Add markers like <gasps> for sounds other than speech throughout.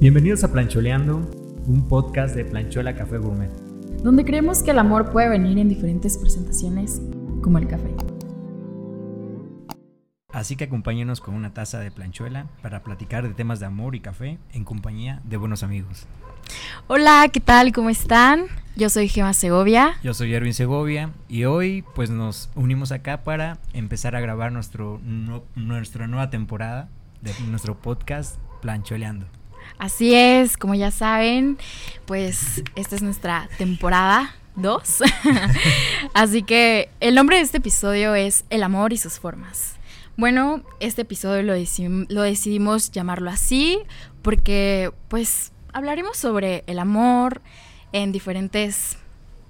Bienvenidos a Plancholeando, un podcast de Planchola Café Gourmet. Donde creemos que el amor puede venir en diferentes presentaciones, como el café. Así que acompáñenos con una taza de planchuela para platicar de temas de amor y café en compañía de buenos amigos. Hola, ¿qué tal? ¿Cómo están? Yo soy Gema Segovia. Yo soy Erwin Segovia y hoy pues nos unimos acá para empezar a grabar nuestro, nuestra nueva temporada de nuestro podcast Plancholeando. Así es, como ya saben, pues esta es nuestra temporada 2. <laughs> Así que el nombre de este episodio es El amor y sus formas. Bueno, este episodio lo, lo decidimos llamarlo así porque pues hablaremos sobre el amor en diferentes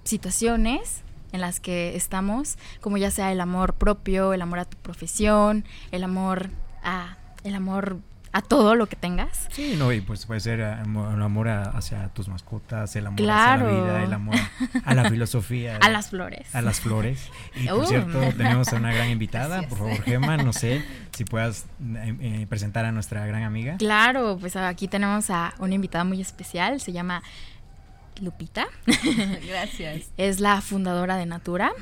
situaciones en las que estamos, como ya sea el amor propio, el amor a tu profesión, el amor a el amor a todo lo que tengas. Sí, no, y pues puede ser el amor hacia tus mascotas, el amor hacia la vida, el amor a la filosofía. <laughs> a las flores. A las flores. Y por uh. cierto, tenemos a una gran invitada. <laughs> Por favor, Gemma, no sé si puedas eh, eh, presentar a nuestra gran amiga. Claro, pues aquí tenemos a una invitada muy especial, se llama Lupita. Gracias. <laughs> es la fundadora de Natura.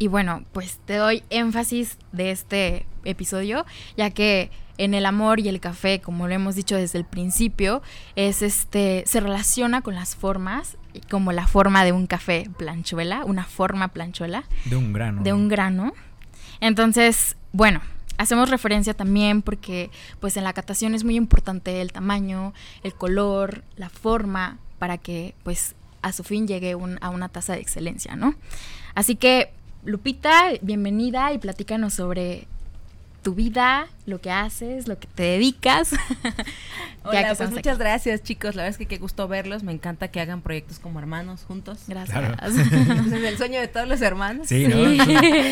Y bueno, pues te doy énfasis de este episodio, ya que en el amor y el café, como lo hemos dicho desde el principio, es este se relaciona con las formas, como la forma de un café planchuela, una forma planchuela. De un grano. De un grano. Entonces, bueno, hacemos referencia también porque pues en la catación es muy importante el tamaño, el color, la forma, para que pues a su fin llegue a una tasa de excelencia, ¿no? Así que, Lupita, bienvenida y platícanos sobre tu vida, lo que haces, lo que te dedicas. <laughs> Hola, pues muchas gracias chicos, la verdad es que qué gusto verlos, me encanta que hagan proyectos como hermanos juntos. Gracias. <laughs> es el <laughs> sueño de todos los hermanos. Sí, ¿no?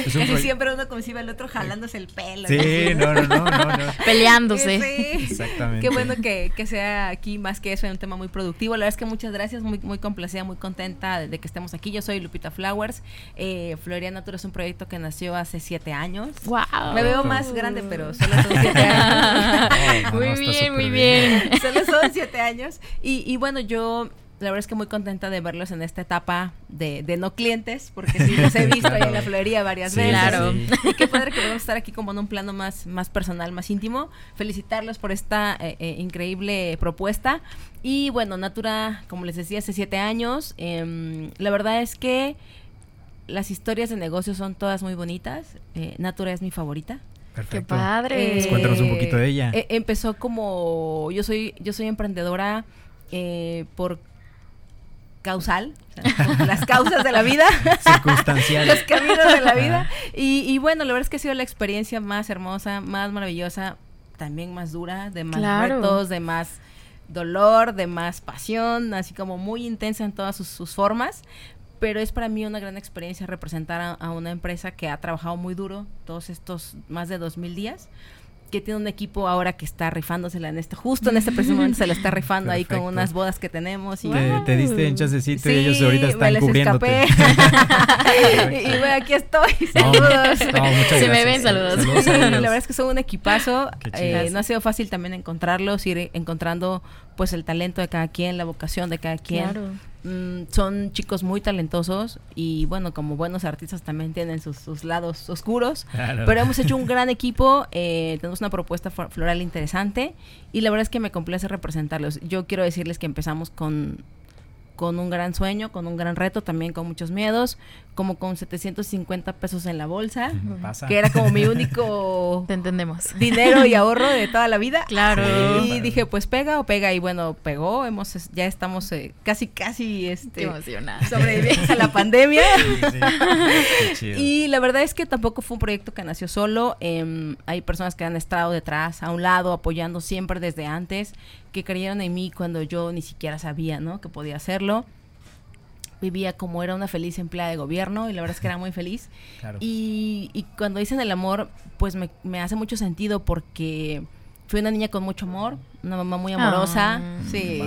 Casi siempre uno concibe al otro jalándose el pelo. Sí, no, no, no, no, Peleándose. Sí, exactamente. Qué bueno que, que, sea aquí más que eso, un tema muy productivo. La verdad es que muchas gracias, muy, muy complacida, muy contenta de, que estemos aquí. Yo soy Lupita Flowers. Eh, Floria Natura es un proyecto que nació hace siete años. Wow. Me veo más grande, pero solo son siete años. <laughs> <laughs> muy bien, muy bien. <laughs> Solo son siete años. Y, y bueno, yo la verdad es que muy contenta de verlos en esta etapa de, de no clientes, porque sí los he visto ahí en la florería varias veces. Claro. Y qué padre que podemos estar aquí como en un plano más, más personal, más íntimo. Felicitarlos por esta eh, eh, increíble propuesta. Y bueno, Natura, como les decía, hace siete años. Em, la verdad es que las historias de negocios son todas muy bonitas. Eh, Natura es mi favorita. Qué padre. Pues cuéntanos un poquito de ella. Eh, empezó como yo soy yo soy emprendedora eh, por causal, <laughs> las causas de la vida, circunstanciales, <laughs> los caminos de la vida. Y, bueno, la verdad es que ha sido la experiencia más hermosa, más maravillosa, también más dura, de más retos, de más dolor, de más pasión, así como muy intensa en todas sus formas pero es para mí una gran experiencia representar a, una empresa que ha trabajado muy duro todos estos más de dos mil días que tiene un equipo ahora que está rifándosela en este, justo en este preciso momento se la está rifando ahí con unas bodas que tenemos. Y, te, diste en chancecito y ellos ahorita están cubriéndote. <laughs> <laughs> y, bueno, aquí estoy. Saludos. Se me ven, saludos. la verdad es que son un equipazo. Eh, no ha sido fácil también encontrarlos, ir encontrando pues el talento de cada quien, la vocación de cada quien. Claro. Mm, son chicos muy talentosos y bueno, como buenos artistas también tienen sus, lados oscuros, pero hemos hecho un <laughs> gran equipo, eh, tenemos una propuesta floral interesante y la verdad es que me complace representarlos. Yo quiero decirles que empezamos con con un gran sueño, con un gran reto, también con muchos miedos, como con 750 pesos en la bolsa, que era como mi único <laughs> entendemos. dinero y <laughs> ahorro de toda la vida. Claro. y dije, pues pega o pega y bueno, pegó, hemos ya estamos eh, casi casi este sobreviviendo a la <laughs> pandemia. y la verdad es que tampoco fue un proyecto que nació solo, em, hay personas que han estado detrás, a un lado, apoyando siempre desde antes que creyeron en mí cuando yo ni siquiera sabía, ¿no? Que podía hacerlo. Vivía como era una feliz empleada de gobierno y la verdad es que era muy feliz. <laughs> Y, y, cuando dicen el amor, pues me, me hace mucho sentido porque fui una niña con mucho amor, una mamá muy amorosa, ah. sí.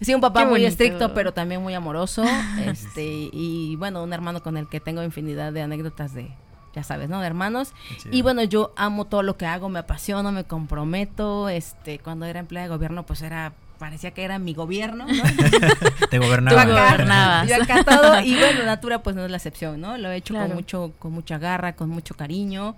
Sí, un papá muy estricto, pero también muy amoroso, <laughs> este, y bueno, un hermano con el que tengo infinidad de anécdotas de, ya sabes, ¿no? De hermanos. Y bueno, yo amo todo lo que hago, me apasiono, me comprometo. Este, cuando era empleada de gobierno, pues era parecía que era mi gobierno, ¿no? <laughs> Te gobernaba. Yo acá todo, y bueno, Natura pues no es la excepción, ¿no? Lo he hecho con mucho, con mucha garra, con mucho cariño.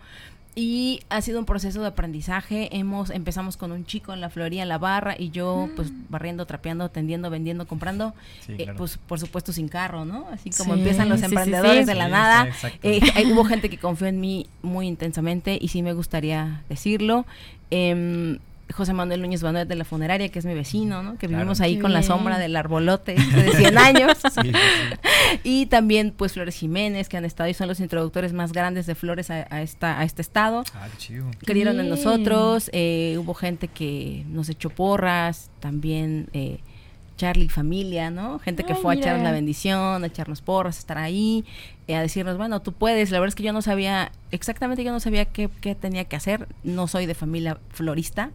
Y ha sido un proceso de aprendizaje. Hemos empezamos con un chico en la floría, en la barra, y yo pues mm. barriendo, trapeando, tendiendo, vendiendo, comprando. Eh, pues por supuesto sin carro, ¿no? Así como empiezan los emprendedores de la nada. Eh, hubo gente que confió en mí muy intensamente y sí me gustaría decirlo. Eh, José Manuel Núñez Manuel de la funeraria, que es mi vecino, ¿no? Que vivimos ahí con la sombra del arbolote de 100 años. <laughs> y también, pues, Flores Jiménez, que han estado y son los introductores más grandes de flores a, esta, a este estado. Ah, Creyeron en nosotros. Eh, hubo gente que nos echó porras, también... Eh, Charlie familia, ¿no? Gente que fue a echarnos la bendición, a echarnos porras, a estar ahí, eh, a decirnos, bueno, tú puedes. La verdad es que yo no sabía, exactamente yo no sabía qué, qué tenía que hacer. No soy de familia florista.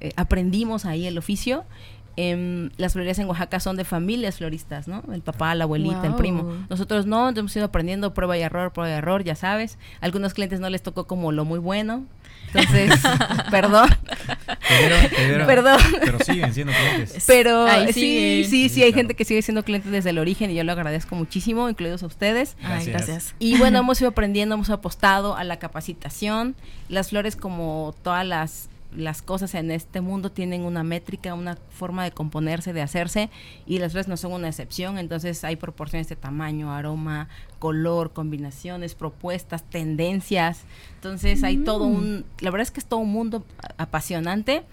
Eh, aprendimos ahí el oficio. Em, las florerías en Oaxaca son de familias floristas, ¿no? El papá, la abuelita, el primo. Nosotros no, hemos ido aprendiendo prueba y error, prueba y error, ya sabes. algunos clientes no les tocó como lo muy bueno. Entonces, <laughs> perdón. perdón. Pero siguen siendo clientes. <laughs> Pero sí, sí, sí, hay gente que sigue siendo cliente desde el origen y yo lo agradezco muchísimo, incluidos a ustedes. gracias. Y bueno, hemos ido aprendiendo, hemos apostado a la capacitación. Las flores, como todas las las cosas en este mundo tienen una métrica, una forma de componerse, de hacerse, y las flores no son una excepción, entonces hay proporciones de tamaño, aroma, color, combinaciones, propuestas, tendencias, entonces hay todo mm. un, la verdad es que es todo un mundo apasionante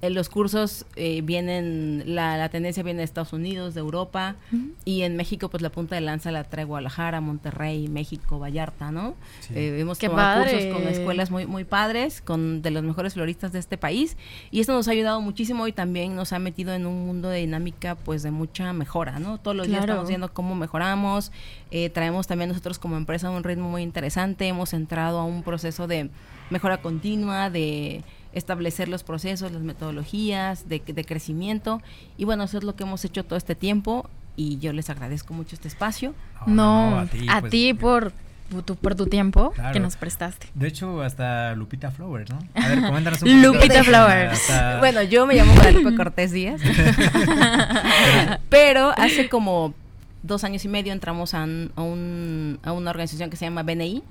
en los cursos eh, vienen, la, la, tendencia viene de Estados Unidos, de Europa, y en México pues la punta de lanza la trae Guadalajara, Monterrey, México, Vallarta, ¿no? Eh, hemos tomado cursos con escuelas muy, muy padres, con de los mejores floristas de este país, y esto nos ha ayudado muchísimo y también nos ha metido en un mundo de dinámica pues de mucha mejora, ¿no? Todos los días estamos viendo cómo mejoramos, eh, traemos también nosotros como empresa un ritmo muy interesante, hemos entrado a un proceso de mejora continua, de establecer los procesos, las metodologías de, crecimiento. Y bueno, eso es lo que hemos hecho todo este tiempo y yo les agradezco mucho este espacio. no, a ti, pues, por tu, por tu tiempo que nos prestaste. De hecho, hasta Lupita Flowers, ¿no? A ver, coméntanos un <laughs> poquito. Lupita Flowers. <laughs> Bueno, yo me llamo Guadalupe Cortés Díaz. <laughs> pero hace como dos años y medio entramos a, un, a una organización que se llama BNI,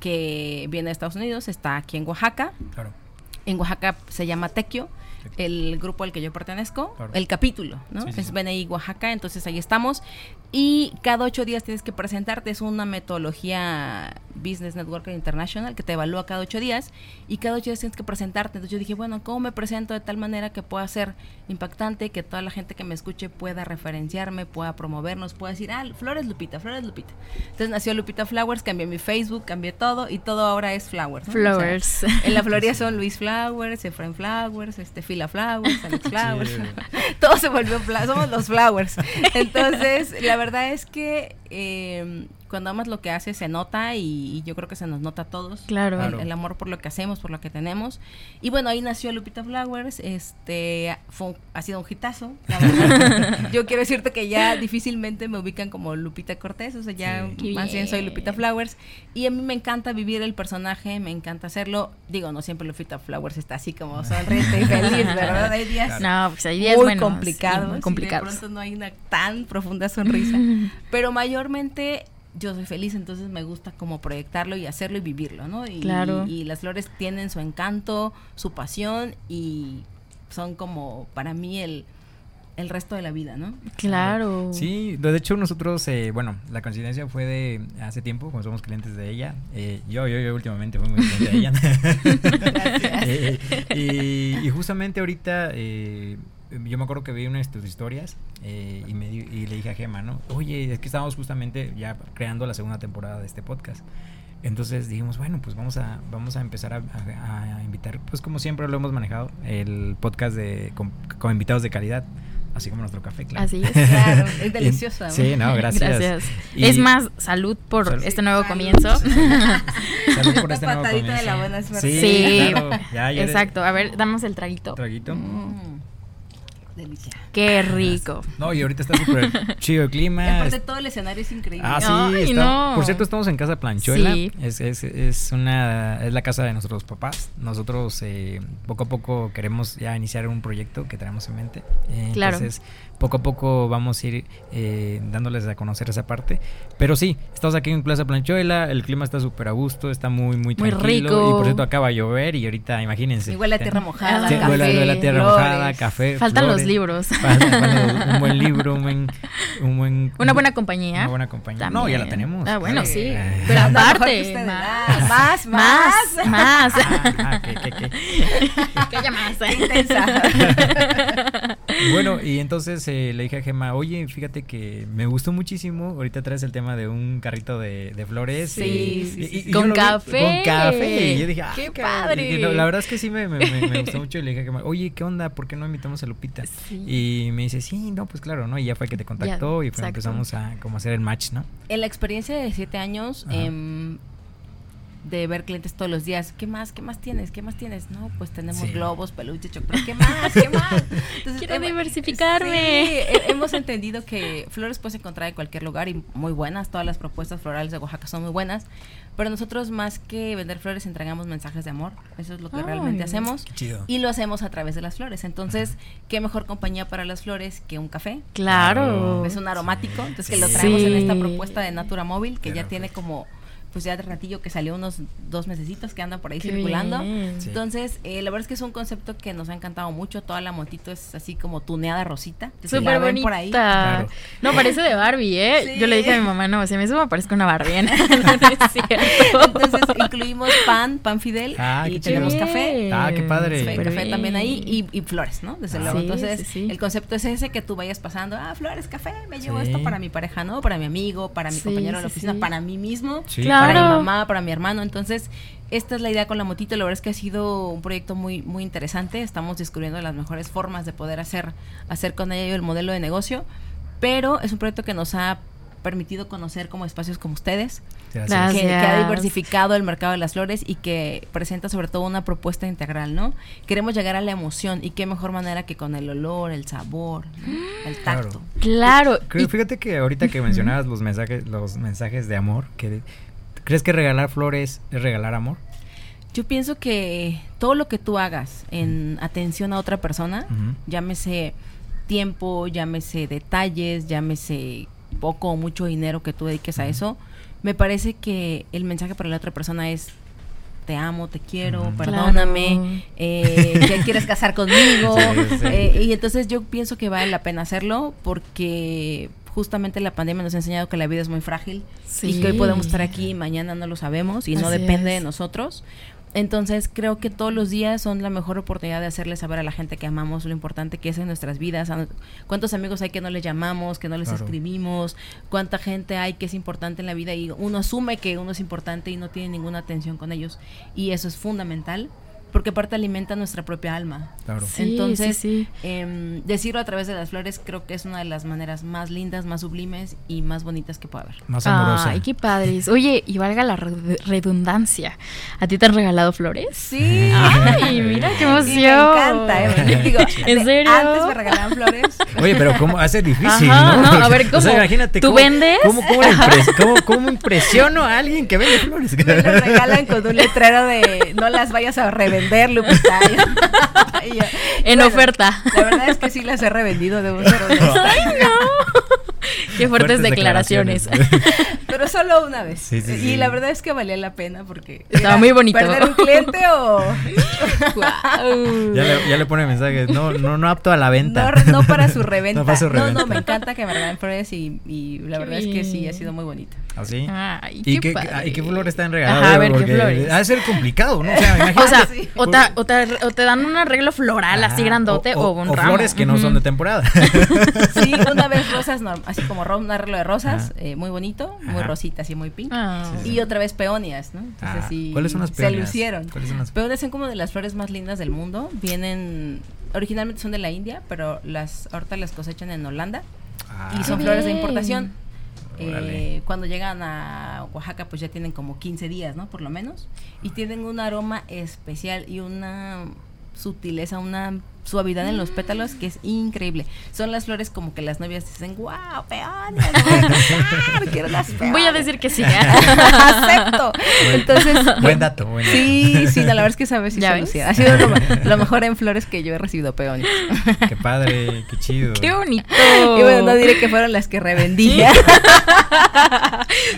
que viene de Estados Unidos, está aquí en Oaxaca. Claro en Oaxaca se llama Tequio, el grupo al que yo pertenezco, el capítulo, ¿no? es BNI Oaxaca, entonces ahí estamos. Y cada ocho días tienes que presentarte, es una metodología Business Network International que te evalúa cada ocho días y cada ocho días tienes que presentarte. Entonces yo dije, bueno, ¿cómo me presento de tal manera que pueda ser impactante, que toda la gente que me escuche pueda referenciarme, pueda promovernos, pueda decir, ah, Flores Lupita, Flores Lupita. Entonces nació Lupita Flowers, cambié mi Facebook, cambié todo y todo ahora es Flowers. Flowers. en la Florida <laughs> son Luis Flowers, Efraín Flowers, este, Fila Flowers, <laughs> Alex Flowers. <laughs> todo se volvió, somos los Flowers. Entonces, la verdad es que eh, cuando amas lo que haces se nota y, yo creo que se nos nota a todos. Claro. El, amor por lo que hacemos, por lo que tenemos. Y bueno, ahí nació Lupita Flowers. Este fue, ha sido un hitazo. <laughs> yo quiero decirte que ya difícilmente me ubican como Lupita Cortés, o sea, ya más bien soy Lupita Flowers. Y a mí me encanta vivir el personaje, me encanta hacerlo. Digo, no siempre Lupita Flowers está así como <laughs> sonriente y feliz, ¿verdad? Hay días, no, pues hay días muy complicados. Muy complicados. de pronto no hay una tan profunda sonrisa. <laughs> Pero mayormente yo soy feliz, entonces me gusta como proyectarlo y hacerlo y vivirlo, ¿no? Y, claro. y, las flores tienen su encanto, su pasión y son como para mí el, el resto de la vida, ¿no? Claro. Sí, de hecho nosotros, eh, bueno, la coincidencia fue de hace tiempo, como somos clientes de ella. Eh, yo, yo, yo últimamente fui muy cliente de ella. <laughs> <laughs> eh, y, justamente ahorita eh, yo me acuerdo que vi una de tus historias eh, y, me, y le dije a Gema, ¿no? Oye, es que estábamos justamente ya creando la segunda temporada de este podcast. Entonces dijimos, bueno, pues vamos a, vamos a empezar a, invitar, pues como siempre lo hemos manejado, el podcast de con, invitados de calidad. Así como nuestro café, claro. Así es, claro. <laughs> Es delicioso. sí, no, gracias. gracias. es más, salud por este nuevo comienzo. <laughs> salud por este nuevo comienzo. de la buena suerte. Sí, claro, ya, exacto. A ver, damos el traguito. ¿Traguito? Mm. Delicia. Qué rico. No, y ahorita está súper <laughs> chido el clima. Y aparte todo el escenario es increíble. Ah, sí, no. Por cierto, estamos en Casa Planchuela. Sí. Es, es, es, una, es la casa de nuestros papás. Nosotros eh, poco a poco queremos ya iniciar un proyecto que tenemos en mente. Eh, claro. Entonces, poco a poco vamos a ir eh, dándoles a conocer esa parte. Pero sí, estamos aquí en Plaza Planchuela, el clima está súper a gusto, está muy, muy, muy tranquilo. Y por cierto, acaba de llover y ahorita, imagínense. Igual la tierra mojada. Sí, café, huele, la tierra mojada, café. Faltan los libros. <laughs> un buen libro, un buen, un buen, Una buena compañía. Una buena compañía. No, ya la tenemos. Ah, bueno, sí. Pero <laughs> aparte, <laughs> más, más, más. Más. Ah, ¿qué, qué, qué? Más. Intensa. bueno, y entonces le dije a Gemma, oye, fíjate que me gustó muchísimo. Ahorita traes el tema de un carrito de, de flores. Sí, y, con café. con café. Y yo dije, qué padre. la verdad es que sí me, me, me, gustó mucho. Y le dije a Gemma, oye, ¿qué onda? ¿Por qué no invitamos a Lupita? Y me dice, sí, no, pues claro, ¿no? Y ya fue que te contactó y empezamos a como hacer el match, ¿no? En la experiencia de siete años, eh, de ver clientes todos los días. ¿Qué más? ¿Qué más tienes? ¿Qué más tienes? No, pues tenemos globos, peluches, pero ¿qué más? ¿Qué más? <laughs> Quiero diversificarme. hemos entendido que flores puedes encontrar en cualquier lugar y muy buenas. Todas las propuestas florales de Oaxaca son muy buenas. Pero nosotros más que vender flores entregamos mensajes de amor. Eso es lo que realmente hacemos. Y lo hacemos a través de las flores. Entonces, ¿qué mejor compañía para las flores que un café? Claro. Es un aromático. Entonces, que lo traemos en esta propuesta de Natura Móvil, que ya tiene como pues ya de ratillo que salió unos dos mesecitos que anda por ahí circulando. Entonces, eh, la verdad es que es un concepto que nos ha encantado mucho. Toda la motito es así como tuneada rosita. Súper bonita. Por ahí. No, parece de Barbie, ¿eh? Yo le dije a mi mamá, no, si a mí eso me parece una Barbie. <laughs> ¿eh? Entonces, incluimos pan, pan Fidel ah, y tenemos café. Ah, qué padre. café también ahí y, flores, ¿no? Desde luego. Entonces, el concepto es ese que tú vayas pasando, ah, flores, café, me llevo esto para mi pareja, ¿no? Para mi amigo, para mi compañero de la oficina, para mí mismo. Claro para mi mamá, para mi hermano. Entonces, esta es la idea con la motito. La verdad es que ha sido un proyecto muy, muy interesante. Estamos descubriendo las mejores formas de poder hacer, hacer con ella el modelo de negocio. Pero es un proyecto que nos ha permitido conocer como espacios como ustedes, que, ha diversificado el mercado de las flores y que presenta sobre todo una propuesta integral, ¿no? Queremos llegar a la emoción y qué mejor manera que con el olor, el sabor, el tacto. Claro. fíjate que ahorita que mencionabas los mensajes, los mensajes de amor, que ¿Crees que regalar flores es regalar amor? Yo pienso que todo lo que tú hagas en atención a otra persona, llámese tiempo, llámese detalles, llámese poco o mucho dinero que tú dediques a eso, me parece que el mensaje para la otra persona es te amo, te quiero, perdóname, eh, quieres casar conmigo. <laughs> Eh, y entonces yo pienso que vale la pena hacerlo porque justamente la pandemia nos ha enseñado que la vida es muy frágil y que hoy podemos estar aquí y mañana no lo sabemos y no depende de nosotros. Entonces creo que todos los días son la mejor oportunidad de hacerle saber a la gente que amamos lo importante que es en nuestras vidas. Cuántos amigos hay que no les llamamos, que no les escribimos, cuánta gente hay que es importante en la vida y uno asume que uno es importante y no tiene ninguna atención con ellos. Y eso es fundamental porque aparte alimenta nuestra propia alma. Claro. Entonces, em, decirlo a través de las flores creo que es una de las maneras más lindas, más sublimes y más bonitas que puede haber. Más amorosa. Ay, qué padres. Oye, y valga la redundancia, ¿a ti te han regalado flores? Sí. <laughs> Ay, mira qué emoción. me encanta. ¿eh? <laughs> Digo, ¿En serio? Antes me regalaban flores. Oye, pero ¿cómo hace difícil, ¿no? no a ver, ¿cómo? O sea, imagínate. ¿Tú cómo, vendes? ¿cómo, cómo, cómo, impresiono a alguien que vende flores? Me lo regalan con un letrero de no las vayas a revender vender, Lupita. en oferta. La verdad es que sí las he revendido, debo ser <laughs> honesta. ¡Ay, no! Qué fuertes, declaraciones. Pero solo una vez. y la verdad es que valía la pena porque... Estaba muy bonito. ¿Perder un cliente o...? <laughs> ya, le, ya le pone mensajes. No, no, no apto a la venta. No, para su <laughs> reventa. No, no, me encanta que me regalen flores y, y la verdad es que sí, ha sido muy bonito. ¿Así? ¿Ah, Ay, ¿Y, qué, ¿Y qué flores están regaladas? a ver, ¿qué flores? Ha de ser complicado, ¿no? O sea, <laughs> imagínate. O sea, o, te, o, te, o, te, dan un arreglo floral así grandote o, un o flores que no son de temporada. <laughs> sí, <laughs> una vez rosas, así como un arreglo de rosas, eh, muy bonito, muy rosita, así muy pink. Ah. y otra vez peonias, ¿no? Entonces, sí, ¿Cuáles son las peonias? Se lucieron. ¿Cuáles son las peonias? son como de las flores más lindas del mundo. Vienen, originalmente son de la India, pero las ahorita las cosechan en Holanda. Ah. y son flores de importación. Eh, cuando llegan a Oaxaca, pues ya tienen como 15 días, ¿no? Por lo menos. Y tienen un aroma especial y una sutileza, una suavidad en los pétalos que es increíble. Son las flores como que las novias dicen, wow, peones, <laughs> quiero las Voy a decir que sí. <laughs> <laughs> Acepto. Entonces, buen dato, buen dato. Sí, sí, la verdad es que sabes si Ha sido lo, mejor en flores que yo he recibido peones. Qué padre, qué chido. Qué bonito. Y bueno, no diré que fueron las que revendía.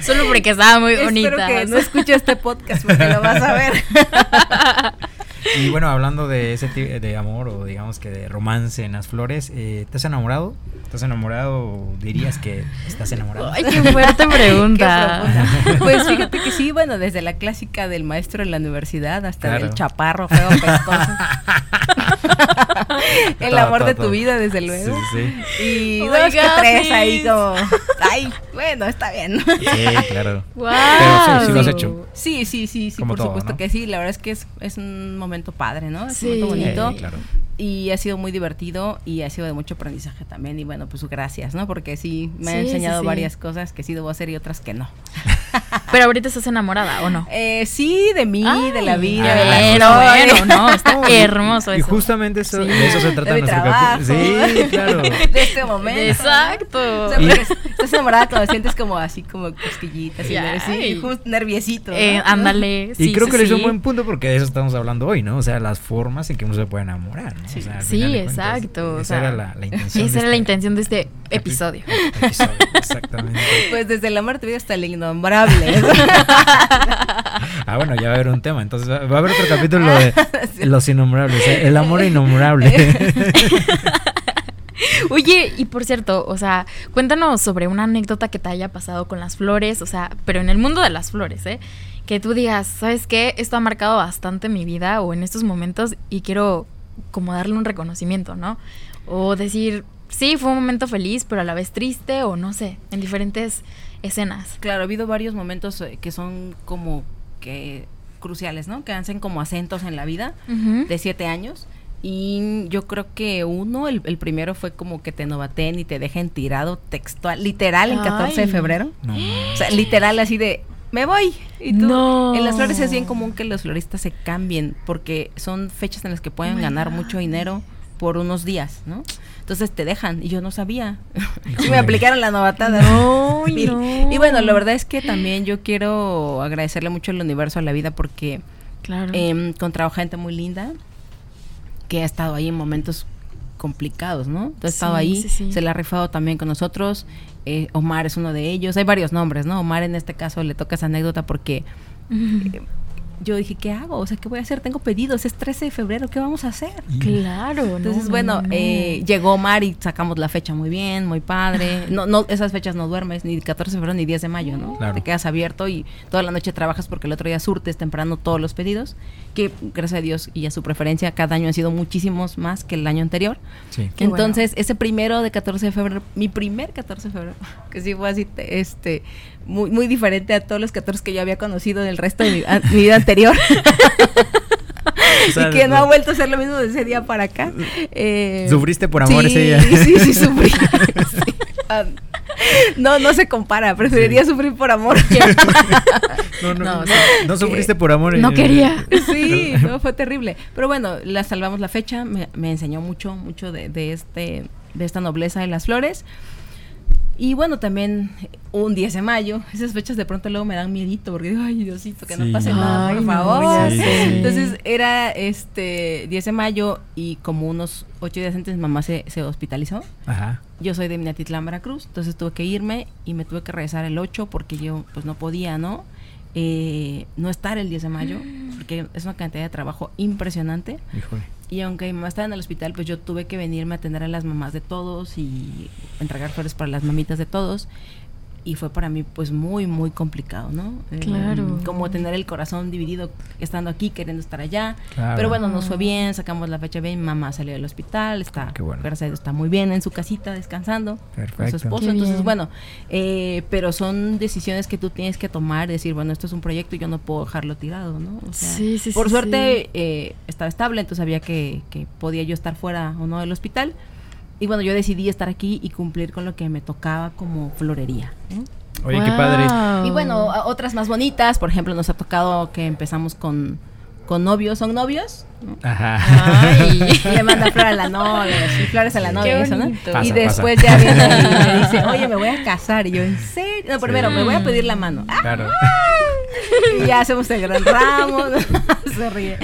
Solo porque estaba muy bonita. Espero que no escuche este podcast porque lo vas a ver. Y bueno, hablando de ese tipo de amor o digamos que de romance en las flores, eh, ¿te has enamorado? ¿Estás enamorado o dirías que estás enamorado? Ay, qué fuerte <laughs> pregunta. pues fíjate que sí, bueno, desde la clásica del maestro en la universidad hasta el chaparro feo pestoso. <laughs> el amor de tu vida, desde luego. Sí, sí. Y oh dos que tres ahí como, ay, bueno, está bien. Sí, claro. Wow. Pero sí, sí lo has hecho. Sí, sí, sí, sí, por supuesto que sí. La verdad es que es, es un momento padre, ¿no? Es un momento bonito. claro. Y ha sido muy divertido y ha sido de mucho aprendizaje también. Y bueno pues gracias no porque sí me ha enseñado varias cosas que sí debo hacer y otras que no <laughs> pero ahorita estás enamorada o no eh, sí de mí de la vida de la bueno no <laughs> está hermoso y justamente eso, de eso se trata de nuestro capítulo sí claro. <laughs> De este momento. Exacto. Estás enamorada cuando sientes como así como cosquillitas y, y nerviosito eh, ándale y creo que le hizo un buen punto porque de eso estamos hablando hoy no o sea las formas en que uno se puede enamorar ¿no? Sí, exacto. esa era la, intención. Esa era la este intención de este episodio. exactamente. <laughs> Pues desde el amor te hasta el innombrable. ah, bueno, ya va a haber un tema. Entonces va a haber otro capítulo de <laughs> los innombrables. ¿eh? El amor innombrable. <laughs> Oye, y por cierto, o sea, cuéntanos sobre una anécdota que te haya pasado con las flores, o sea, pero en el mundo de las flores, ¿eh? Que tú digas, ¿sabes qué? Esto ha marcado bastante mi vida o en estos momentos y quiero como darle un reconocimiento, ¿no? O decir, sí, fue un momento feliz, pero a la vez triste, o no sé, en diferentes escenas. Claro, ha habido varios momentos eh, que son como que cruciales, ¿no? Que hacen como acentos en la vida de siete años. Y yo creo que uno, el, primero fue como que te novaten y te dejen tirado textual, literal, en 14 de febrero. O sea, literal así de, me voy. Y tú, en las flores es bien común que los floristas se cambien porque son fechas en las que pueden ganar mucho dinero por unos días, ¿no? Entonces te dejan y yo no sabía. <laughs> me aplicaron la novatada. No, <laughs> y, y, bueno, la verdad es que también yo quiero agradecerle mucho al universo, a la vida, porque claro. eh, encontrado gente muy linda que ha estado ahí en momentos complicados, ¿no? Entonces, estado ahí, se la ha rifado también con nosotros. Eh, Omar es uno de ellos. Hay varios nombres, ¿no? Omar en este caso le toca esa anécdota porque eh, <laughs> yo dije, ¿qué hago? O sea, ¿qué voy a hacer? Tengo pedidos, es 13 de febrero, ¿qué vamos a hacer? Claro. Entonces, bueno, Eh, llegó Omar y sacamos la fecha muy bien, muy padre. No, no, esas fechas no duermes, ni 14 de febrero ni 10 de mayo, ¿no? Te quedas abierto y toda la noche trabajas porque el otro día surtes temprano todos los pedidos, que gracias a Dios y a su preferencia, cada año han sido muchísimos más que el año anterior. Sí. Entonces, ese primero de 14 de febrero, mi primer 14 de febrero, <laughs> que sí fue así, este, muy, muy diferente a todos los 14 que yo había conocido en el resto de mi, vida anterior. <laughs> y que no ha vuelto a ser lo mismo de ese día para acá. Eh, ¿Sufriste por amor ese día? <laughs> Sí, sí, sufrí. <laughs> Ah, no, no se compara. Preferiría sufrir por amor. no, no, no, no, sufriste por amor. No quería. Sí, no, fue terrible. Pero bueno, la salvamos la fecha. Me, me enseñó mucho, mucho de, de, este, de esta nobleza de las flores. Y bueno, también un 10 de mayo, esas fechas de pronto luego me dan miedito porque digo, ay Diosito, que no pase nada, por favor. Entonces era este 10 de mayo y como unos 8 días antes mamá se, se hospitalizó. Ajá. Yo soy de Minatitlán, Veracruz, entonces tuve que irme y me tuve que regresar el 8 porque yo pues no podía, ¿no? Eh, no estar el 10 de mayo, <gasps> porque es una cantidad de trabajo impresionante. Híjole. Y aunque mi mamá estaba en el hospital, pues yo tuve que venirme a atender a las mamás de todos y entregar flores para las mamitas de todos y fue para mí pues muy muy complicado no eh, claro. como tener el corazón dividido estando aquí queriendo estar allá. Pero bueno nos fue bien sacamos la fecha bien mamá salió del hospital está gracias a Dios está muy bien en su casita descansando con su esposo. Entonces bueno eh, pero son decisiones que tú tienes que tomar decir bueno esto es un proyecto y yo no puedo dejarlo tirado no sí, sí, por suerte eh, estaba estable entonces sabía que, que podía yo estar fuera o no del hospital y bueno, yo decidí estar aquí y cumplir con lo que me tocaba como florería. Oye, qué padre. Y bueno, otras más bonitas, por ejemplo, nos ha tocado que empezamos con, con novios, son novios. Ajá. Ay. <laughs> Y le manda flores a la novia, y flores a la novia, eso, ¿no? y después ya viene <laughs> y me dice, oye, me voy a casar. Y yo, ¿en serio? No, primero, me voy a pedir la mano. Claro. <laughs> Y ya hacemos el gran ramo. Se ríe.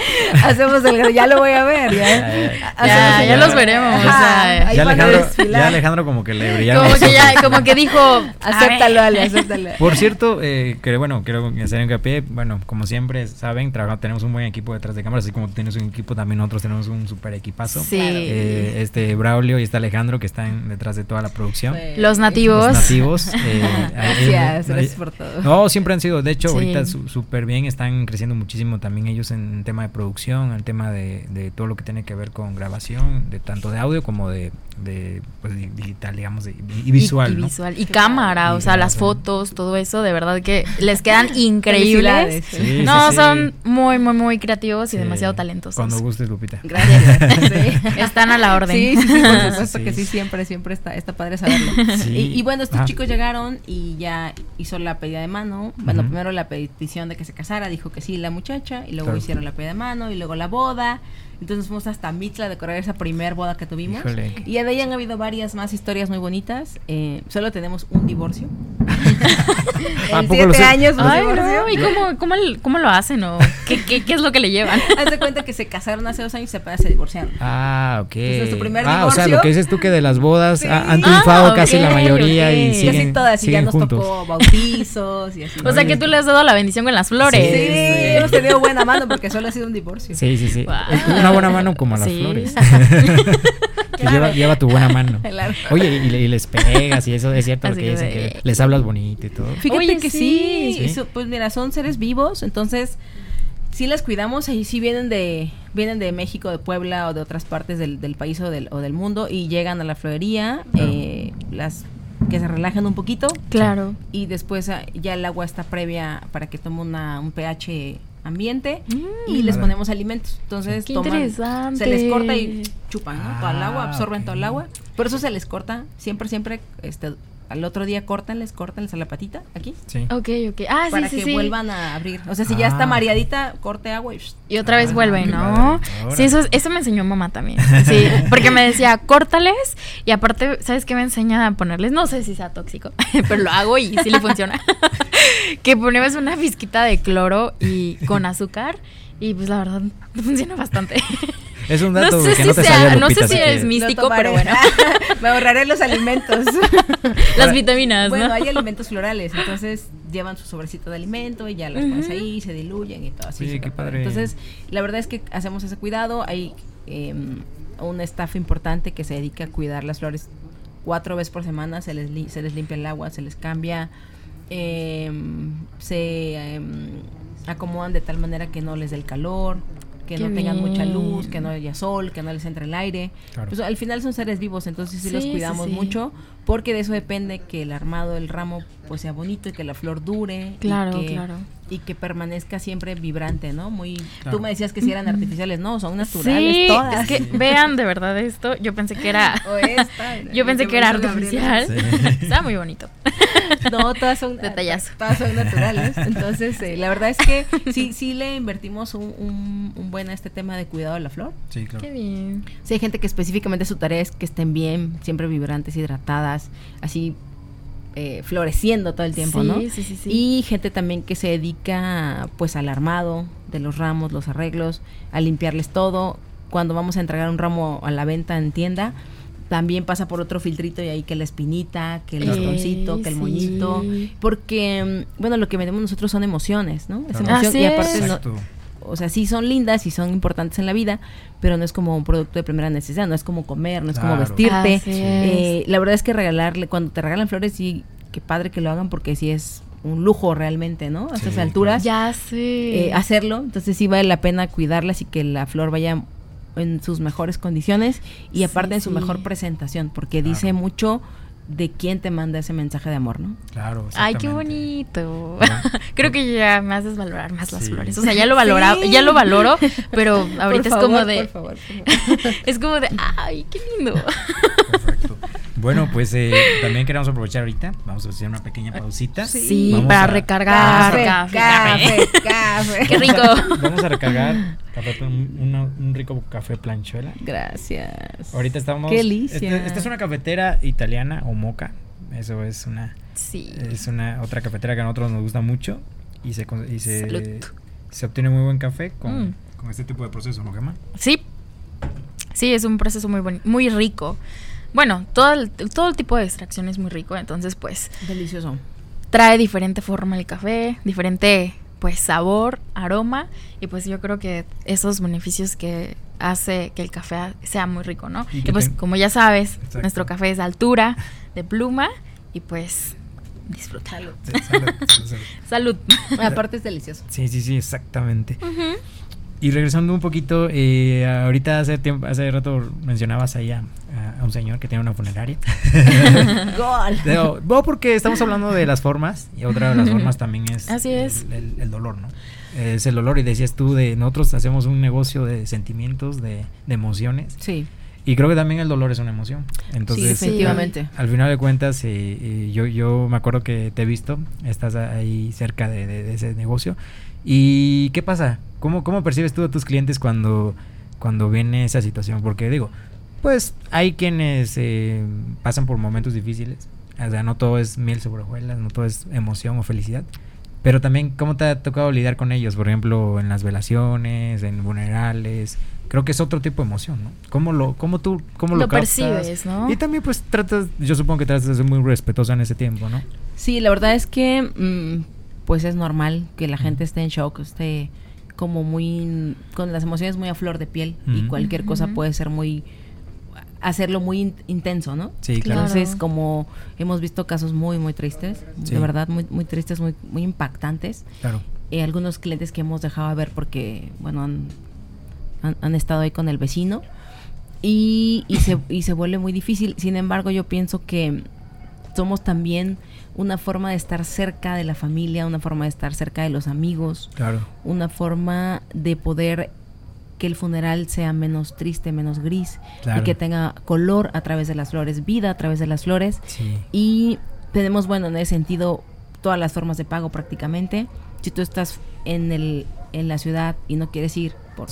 Hacemos el ya lo voy a ver. Ya, ya, los veremos. ya, Alejandro, ya, Alejandro, como que le brillaba. Como que, ya, como que dijo, acéptalo, Ale, acéptalo. Por cierto, eh, que bueno, quiero hacer hincapié. Bueno, como siempre saben, trabajamos, tenemos un buen equipo detrás de cámaras, así como tienes un equipo, también nosotros tenemos un super equipazo. Sí. Eh, este Braulio y está Alejandro que están detrás de toda la producción. Pues, los nativos. Los nativos. Eh, <laughs> gracias, gracias por todo. No, siempre han sido, de hecho, ahorita súper bien, están creciendo muchísimo también ellos en tema de producción, en tema de, de, todo lo que tiene que ver con grabación, de tanto de audio como de, de pues, digital, digamos, y visual. Y, visual. y cámara, o sea, las fotos, todo eso, de verdad que les quedan <laughs> increíbles. no, son muy, muy, muy creativos y demasiado talentosos. Cuando gustes, Lupita. Gracias. <laughs> Están a la orden. Sí, sí, por supuesto <laughs> que sí, siempre, siempre está, está padre saberlo. Y, bueno, estos chicos llegaron y ya hizo la pedida de mano. Bueno, primero la petición de que se casara, dijo que sí la muchacha, y luego hicieron la pedida de mano, y luego la boda. Entonces fuimos hasta Mitla a decorar esa primer boda que tuvimos. Y de ahí han habido varias más historias muy bonitas. Eh, solo tenemos un divorcio. <laughs> en siete años Ay, no, ¿Y cómo, cómo, cómo, lo hacen o qué, qué, qué, es lo que le llevan? <laughs> Haz de cuenta que se casaron hace dos años y se, se divorciaron. Ah, ok. Entonces, su primer ah, o sea, lo que dices tú que de las bodas han triunfado ah, casi la mayoría y siguen, Casi todas, y ya nos tocó bautizos y así. O sea, que tú le has dado la bendición con las flores. Sí, sí. hemos tenido buena mano porque solo ha sido un divorcio. Sí, sí, sí una buena <laughs> mano como a las flores. <laughs> que lleva, lleva, tu buena mano. Oye, y, les pegas y eso es cierto porque dicen que les hablas bonito y todo. Fíjate que sí. pues mira, son seres vivos, entonces sí las cuidamos y sí vienen de vienen de México, de Puebla o de otras partes del, país o del, o del mundo y llegan a la florería, eh, las que se relajan un poquito. Claro. Y después ah, ya el agua está previa para que tome una, un pH ambiente y mm. les ponemos alimentos. Entonces toman, se les corta y chupan, ¿no? todo el agua, ah, absorben todo el agua. Por eso se les corta siempre, siempre, este, al otro día córtanles, córtanles a la patita, aquí. Sí. Ok, ok. Ah, para sí, que vuelvan a abrir. O sea, si ya está ah. mareadita, corte agua y... Y otra vez ah, vuelven, ¿no? Sí, eso, eso me enseñó mamá también. Sí, <laughs> porque me decía, córtales y aparte, ¿sabes qué me enseña a ponerles? No sé si sea tóxico, <laughs> pero lo hago y sí le funciona. <laughs> que ponemos una pizquita de cloro y con azúcar y pues la verdad funciona bastante. Es un dato no sé que si no te sea, No sé si es místico, pero bueno. <laughs> Me ahorraré los alimentos. <laughs> Las vitaminas, Bueno, hay alimentos florales, entonces llevan su sobrecito de alimento y ya las pones ahí, se diluyen y todo así. Sí, qué padre. Entonces, la verdad es que hacemos ese cuidado. Hay em, un staff importante que se dedica a cuidar las flores cuatro veces por semana. Se les, se les limpia el agua, se les cambia. Em, se em, acomodan de tal manera que no les dé el calor que no tengan mucha luz, que no haya sol, que no les entre el aire. Pues al final son seres vivos, entonces sí, los cuidamos mucho, porque de eso depende que el armado del ramo pues sea bonito y que la flor dure. Claro, y que, claro. Y que permanezca siempre vibrante, ¿no? Muy. Tú me decías que si eran artificiales, no, son naturales todas. Es que vean de verdad esto. Yo pensé que era. <laughs> <laughs> yo pensé que era artificial. <laughs> Está muy bonito. No, todas son. Detallazo. Todas son naturales. Entonces, eh, la verdad es que sí, sí le invertimos un, un, buen a este tema de cuidado de la flor. Sí, claro. Qué bien. Sí, hay gente que específicamente su tarea es que estén bien, siempre vibrantes, hidratadas, así eh, floreciendo todo el tiempo, ¿no? Sí, sí, sí. Y gente también que se dedica pues al armado de los ramos, los arreglos, a limpiarles todo. Cuando vamos a entregar un ramo a la venta en tienda, también pasa por otro filtrito y ahí que la espinita, que el bastoncito, que el moñito, porque mm, bueno, lo que vendemos nosotros son emociones, ¿no? Es emoción y aparte o sea, sí son lindas y son importantes en la vida, pero no es como un producto de primera necesidad, no es como comer, no es como vestirte. Eh, la verdad es que regalarle, cuando te regalan flores, sí, qué padre que lo hagan porque sí es un lujo realmente, ¿no? A estas alturas. Ya sé. Eh, hacerlo, entonces sí vale la pena cuidarlas y que la flor vaya en sus mejores condiciones y aparte en su mejor presentación, porque dice mucho de quién te manda ese mensaje de amor, ¿no? Claro. Ay, qué bonito. <laughs> Creo que ya me haces valorar más las flores. O sea, ya lo valora, ya lo valoro, pero <laughs> ahorita es como de. Por favor, <laughs> es como de, ay, qué lindo. Bueno, pues eh, también queremos aprovechar ahorita. Vamos a hacer una pequeña pausita. Sí, para recargar. Café, café, café, Qué rico. Vamos a recargar un, rico café planchuela. Gracias. Ahorita estamos. Qué delicia. Esta, es una cafetera italiana o moca. Eso es una. Sí. Es una otra cafetera que a nosotros nos gusta mucho y se, y se, se obtiene muy buen café con, mm. con este tipo de proceso, ¿no, Gemma? Sí. Sí, es un proceso muy muy rico. Bueno, todo el, todo el tipo de extracción es muy rico, entonces pues... Delicioso. Trae diferente forma el café, diferente pues sabor, aroma y pues yo creo que esos beneficios que hace que el café sea muy rico, ¿no? Y, pues como ya sabes, nuestro café es de altura, de pluma y pues disfrútalo. salud. <laughs> <laughs> Aparte es delicioso. Sí, sí, sí, exactamente. Y regresando un poquito, eh, ahorita hace tiempo, hace rato mencionabas ahí a, un señor que tiene una funeraria. <laughs> Gol. bueno, porque estamos hablando de las formas y otra de las formas también es, Así es. El, dolor, ¿no? Es el dolor y decías tú de nosotros hacemos un negocio de sentimientos, de, emociones. Sí. Y creo que también el dolor es una emoción. Entonces, sí, efectivamente. al final de cuentas, eh, yo, yo me acuerdo que te he visto, estás ahí cerca de, de ese negocio. ¿Y qué pasa? ¿Cómo, cómo percibes tú a tus clientes cuando, cuando viene esa situación? Porque digo, pues hay quienes eh, pasan por momentos difíciles. O sea, no todo es miel sobre hojuelas, no todo es emoción o felicidad. Pero también, ¿cómo te ha tocado lidiar con ellos? Por ejemplo, en las velaciones, en funerales. Creo que es otro tipo de emoción, ¿no? ¿Cómo lo, cómo tú, cómo lo, lo percibes, ¿no? Y también, pues, tratas, yo supongo que tratas de ser muy respetuosa en ese tiempo, ¿no? Sí, la verdad es que, mm, pues, es normal que la gente esté en shock, esté como muy con las emociones muy a flor de piel y cualquier cosa puede ser muy hacerlo muy intenso, ¿no? Sí, claro. Entonces, como hemos visto casos muy muy tristes, de verdad muy muy tristes, muy muy impactantes. Claro. Eh, algunos clientes que hemos dejado ver porque bueno, han, han, estado ahí con el vecino y, y se <coughs> y se vuelve muy difícil. Sin embargo, yo pienso que somos también una forma de estar cerca de la familia, una forma de estar cerca de los amigos, claro. una forma de poder que el funeral sea menos triste, menos gris y que tenga color a través de las flores, vida a través de las flores. Y tenemos, bueno, en ese sentido, todas las formas de pago prácticamente. Si tú estás en, el, en la ciudad y no quieres ir por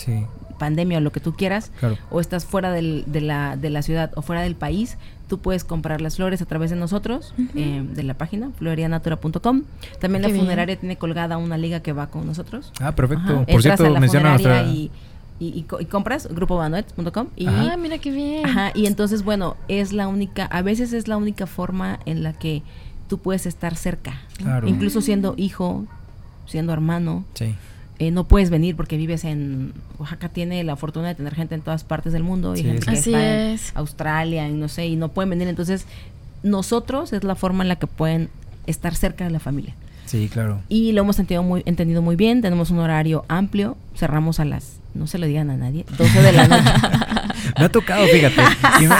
pandemia o lo que tú quieras, o estás fuera del, de, la, de la ciudad o fuera del país, tú puedes comprar las flores a través de nosotros, eh, de la página, florerianatura.com. También la funeraria tiene colgada una liga que va con nosotros. Ah, perfecto. Por cierto, menciona Y, y, compras grupobanoet.com y ah mira qué bien. ajá y entonces bueno es la única a veces es la única forma en la que tú puedes estar cerca. Incluso siendo hijo siendo hermano sí. eh, no puedes venir porque vives en Oaxaca tiene la fortuna de tener gente en todas partes del mundo y gente que está en Australia y no sé y no pueden venir. Entonces nosotros es la forma en la que pueden estar cerca de la familia sí claro. Y lo hemos entendido muy entendido muy bien. Tenemos un horario amplio. Cerramos a las no se lo digan a nadie 12 de la <laughs> noche. Me ha tocado fíjate.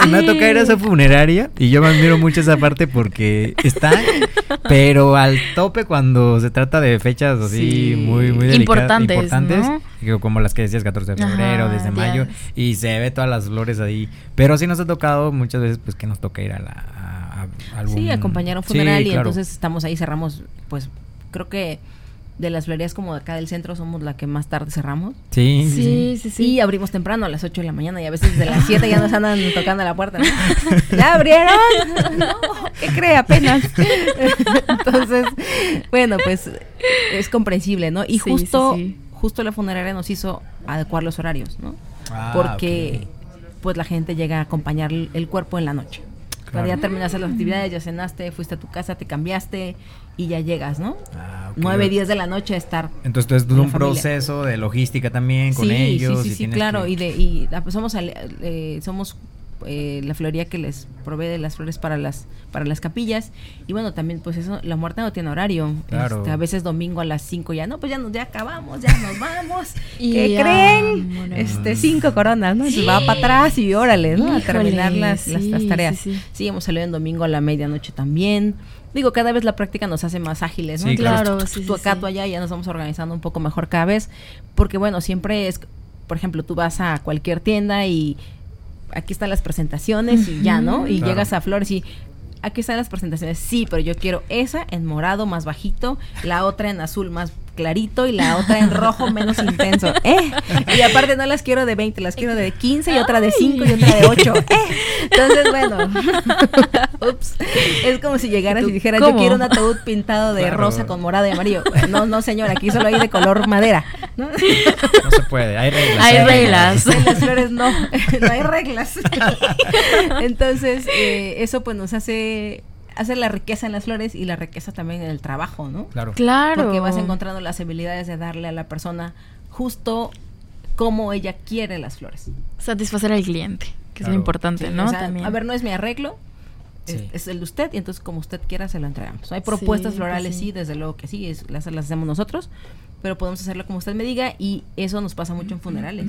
Me, ha tocado ir a esa funeraria y yo me admiro mucho esa parte porque está pero al tope cuando se trata de fechas así muy, muy importantes, importantes como las que decías 14 de febrero, desde mayo, y se ve todas las flores ahí. Pero sí nos ha tocado muchas veces pues que nos toca ir a la... A, Sí, acompañar un funeral y entonces estamos ahí, cerramos, pues creo que de las florerías como de acá del centro somos la que más tarde cerramos. Sí, sí, sí. sí, Y abrimos temprano a las 8 de la mañana y a veces de las <laughs> 7 ya nos andan tocando la puerta. <laughs> ¿Ya abrieron? no, ¿qué cree? Apenas. <laughs> Entonces, bueno, pues es comprensible, ¿no? Y justo, justo la funeraria nos hizo adecuar los horarios, ¿no? Ah, Porque pues la gente llega a acompañar el cuerpo en la noche. Cuando ya terminaste las actividades, ya cenaste, fuiste a tu casa, te cambiaste y ya llegas, ¿no? Ah, 9, 10 de la noche a estar. Entonces, es un proceso de logística también con ellos. Sí, sí, sí, claro. Y, de, y ah, pues somos, eh, somos eh, la floría que les provee de las flores para las para las capillas. Y bueno también pues eso la muerte no tiene horario. Claro. Este, a veces domingo a las 5 ya no pues ya nos ya acabamos ya nos vamos. <laughs> Y ¿qué creen este cinco coronas no va para atrás y órale no a terminar las, las, tareas. sí, hemos salido en domingo a la medianoche también digo, cada vez la práctica nos hace más ágiles, ¿no? Sí, claro, tú, acá, tú allá, ya nos vamos organizando un poco mejor cada vez, porque bueno, siempre es, por ejemplo, tú vas a cualquier tienda y aquí están las presentaciones y ya, ¿no? Y llegas a Flores y aquí están las presentaciones. Sí, pero yo quiero esa en morado más bajito, la otra en azul más clarito y la otra en rojo menos intenso. <laughs> ¿eh? Y aparte no las quiero de 20, las quiero de 15 y otra de 5 y otra de 8. <laughs> ¿eh? Entonces, bueno, <laughs> ups, es como si llegaras y dijeras, yo quiero un ataúd pintado de rosa con morado y amarillo. No, no, señor, aquí solo hay de color madera. No, no se puede, hay reglas. Hay reglas. En las flores no, no hay reglas. Entonces, eh, eso pues nos hace hace la riqueza en las flores y la riqueza también en el trabajo, ¿no? Claro. Claro. Porque vas encontrando las habilidades de darle a la persona justo como ella quiere las flores. Satisfacer al cliente, que es lo importante, ¿no? A ver, no es mi arreglo, es, el de usted y entonces como usted quiera se lo entregamos. Hay propuestas florales, sí. desde luego que sí, las, las hacemos nosotros, pero podemos hacerlo como usted me diga y eso nos pasa mucho en funerales.